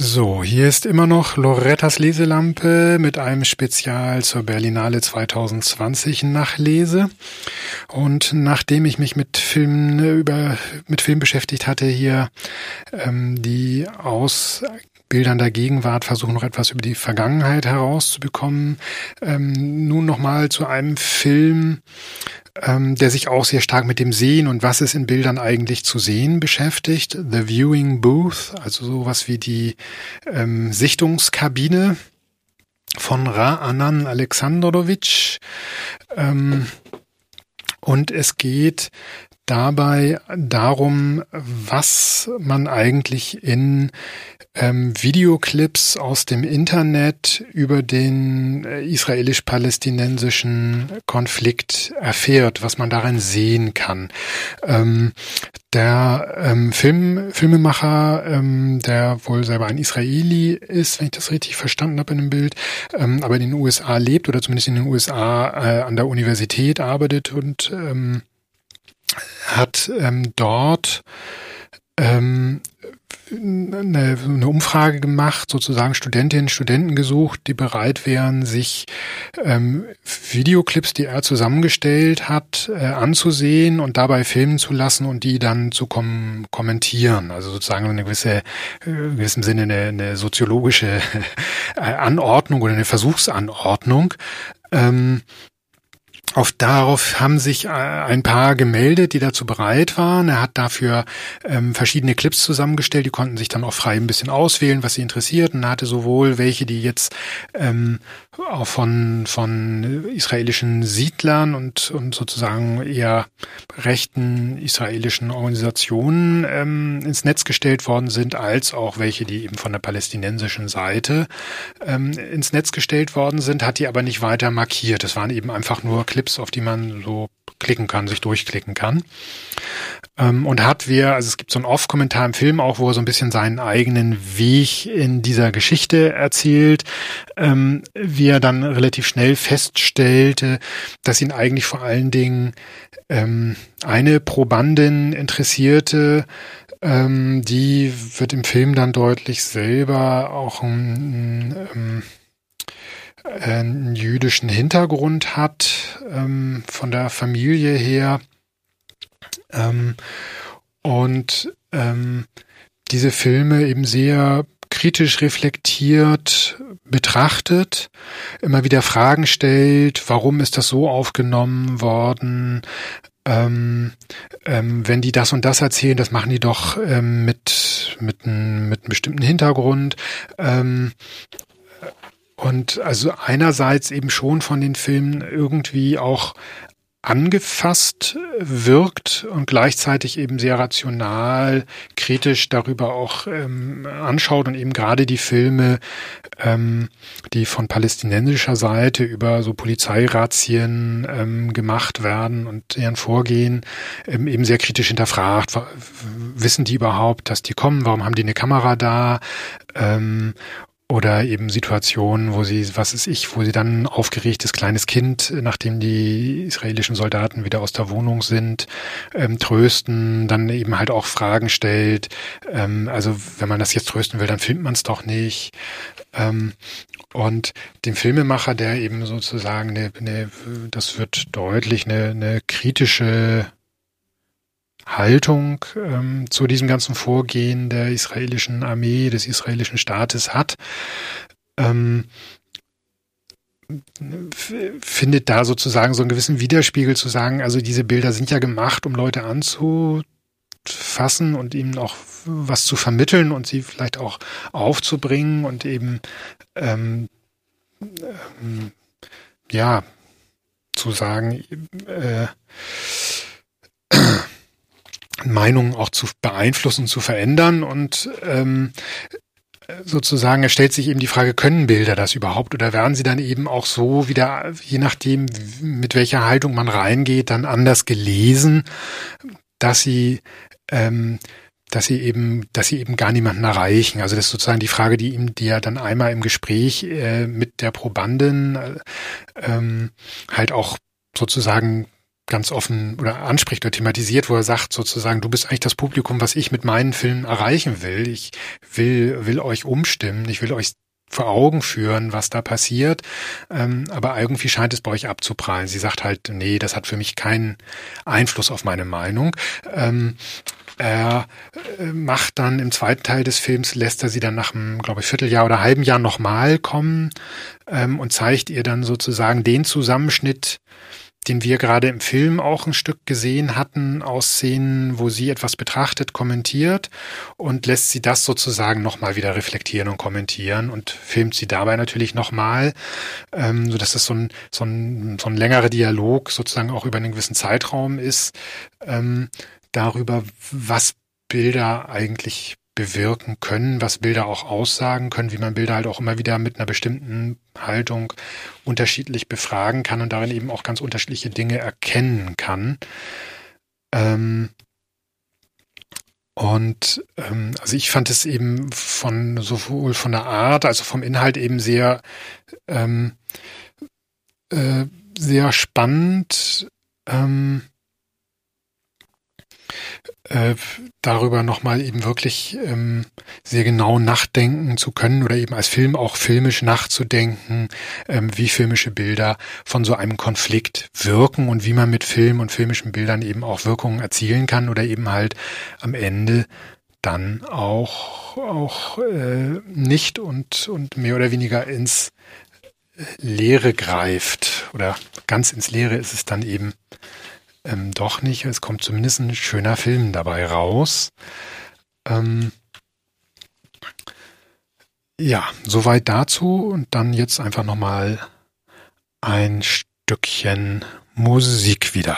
So, hier ist immer noch Lorettas Leselampe mit einem Spezial zur Berlinale 2020 Nachlese. Und nachdem ich mich mit Filmen über mit Film beschäftigt hatte, hier ähm, die aus Bildern der Gegenwart versuchen noch etwas über die Vergangenheit herauszubekommen. Ähm, nun nochmal zu einem Film, ähm, der sich auch sehr stark mit dem Sehen und was ist in Bildern eigentlich zu sehen beschäftigt. The Viewing Booth, also sowas wie die ähm, Sichtungskabine von Ra Anan Alexandrowitsch. Ähm, und es geht dabei darum, was man eigentlich in ähm, Videoclips aus dem Internet über den äh, israelisch-palästinensischen Konflikt erfährt, was man darin sehen kann. Ähm, der ähm, Film, Filmemacher, ähm, der wohl selber ein Israeli ist, wenn ich das richtig verstanden habe in dem Bild, ähm, aber in den USA lebt oder zumindest in den USA äh, an der Universität arbeitet und ähm, hat ähm, dort ähm, eine, eine Umfrage gemacht, sozusagen Studentinnen, Studenten gesucht, die bereit wären, sich ähm, Videoclips, die er zusammengestellt hat, äh, anzusehen und dabei filmen zu lassen und die dann zu kom kommentieren. Also sozusagen eine gewisse, äh, in gewissem Sinne eine, eine soziologische äh, Anordnung oder eine Versuchsanordnung. Ähm, auf darauf haben sich äh, ein paar gemeldet, die dazu bereit waren. Er hat dafür ähm, verschiedene Clips zusammengestellt, die konnten sich dann auch frei ein bisschen auswählen, was sie interessiert. Und er hatte sowohl welche, die jetzt ähm, auch von, von israelischen Siedlern und, und sozusagen eher rechten israelischen Organisationen ähm, ins Netz gestellt worden sind, als auch welche, die eben von der palästinensischen Seite ähm, ins Netz gestellt worden sind, hat die aber nicht weiter markiert. Es waren eben einfach nur Clips, auf die man so klicken kann, sich durchklicken kann. Ähm, und hat wir, also es gibt so einen Off-Kommentar im Film auch, wo er so ein bisschen seinen eigenen Weg in dieser Geschichte erzählt, ähm, wie er dann relativ schnell feststellte, dass ihn eigentlich vor allen Dingen ähm, eine Probandin interessierte, ähm, die wird im Film dann deutlich selber auch ein, ein, ein einen jüdischen Hintergrund hat, ähm, von der Familie her. Ähm, und ähm, diese Filme eben sehr kritisch reflektiert betrachtet, immer wieder Fragen stellt, warum ist das so aufgenommen worden, ähm, ähm, wenn die das und das erzählen, das machen die doch ähm, mit, mit, mit einem bestimmten Hintergrund. Ähm, und also einerseits eben schon von den Filmen irgendwie auch angefasst wirkt und gleichzeitig eben sehr rational, kritisch darüber auch ähm, anschaut und eben gerade die Filme, ähm, die von palästinensischer Seite über so Polizeirazzien ähm, gemacht werden und deren Vorgehen ähm, eben sehr kritisch hinterfragt. Wissen die überhaupt, dass die kommen? Warum haben die eine Kamera da? Oder eben Situationen, wo sie, was ist ich, wo sie dann aufgeregtes kleines Kind, nachdem die israelischen Soldaten wieder aus der Wohnung sind, ähm, trösten, dann eben halt auch Fragen stellt. Ähm, also wenn man das jetzt trösten will, dann filmt man es doch nicht. Ähm, und dem Filmemacher, der eben sozusagen, eine, eine, das wird deutlich, eine, eine kritische Haltung ähm, zu diesem ganzen Vorgehen der israelischen Armee, des israelischen Staates hat, ähm, findet da sozusagen so einen gewissen Widerspiegel zu sagen, also diese Bilder sind ja gemacht, um Leute anzufassen und ihnen auch was zu vermitteln und sie vielleicht auch aufzubringen und eben ähm, ähm, ja zu sagen, äh, Meinungen auch zu beeinflussen, zu verändern und ähm, sozusagen, es stellt sich eben die Frage, können Bilder das überhaupt oder werden sie dann eben auch so wieder, je nachdem, mit welcher Haltung man reingeht, dann anders gelesen, dass sie ähm, dass sie eben, dass sie eben gar niemanden erreichen. Also das ist sozusagen die Frage, die ihm, die er dann einmal im Gespräch äh, mit der Probandin äh, ähm, halt auch sozusagen ganz offen oder anspricht oder thematisiert, wo er sagt sozusagen, du bist eigentlich das Publikum, was ich mit meinen Filmen erreichen will. Ich will, will euch umstimmen, ich will euch vor Augen führen, was da passiert. Ähm, aber irgendwie scheint es bei euch abzuprallen. Sie sagt halt, nee, das hat für mich keinen Einfluss auf meine Meinung. Ähm, er äh, macht dann im zweiten Teil des Films, lässt er sie dann nach einem, glaube ich, Vierteljahr oder halben Jahr nochmal kommen ähm, und zeigt ihr dann sozusagen den Zusammenschnitt, den wir gerade im Film auch ein Stück gesehen hatten, aus Szenen, wo sie etwas betrachtet, kommentiert und lässt sie das sozusagen nochmal wieder reflektieren und kommentieren und filmt sie dabei natürlich nochmal, ähm, so dass es so ein, so, ein, so ein längerer Dialog sozusagen auch über einen gewissen Zeitraum ist, ähm, darüber, was Bilder eigentlich bewirken können, was Bilder auch aussagen können, wie man Bilder halt auch immer wieder mit einer bestimmten Haltung unterschiedlich befragen kann und darin eben auch ganz unterschiedliche Dinge erkennen kann. Ähm und ähm, also ich fand es eben von sowohl von der Art, also vom Inhalt eben sehr ähm, äh, sehr spannend. Ähm, äh, darüber nochmal eben wirklich ähm, sehr genau nachdenken zu können oder eben als Film auch filmisch nachzudenken, ähm, wie filmische Bilder von so einem Konflikt wirken und wie man mit Film und filmischen Bildern eben auch Wirkungen erzielen kann oder eben halt am Ende dann auch auch äh, nicht und und mehr oder weniger ins Leere greift oder ganz ins Leere ist es dann eben ähm, doch nicht. Es kommt zumindest ein schöner Film dabei raus. Ähm, ja, soweit dazu und dann jetzt einfach nochmal ein Stückchen Musik wieder.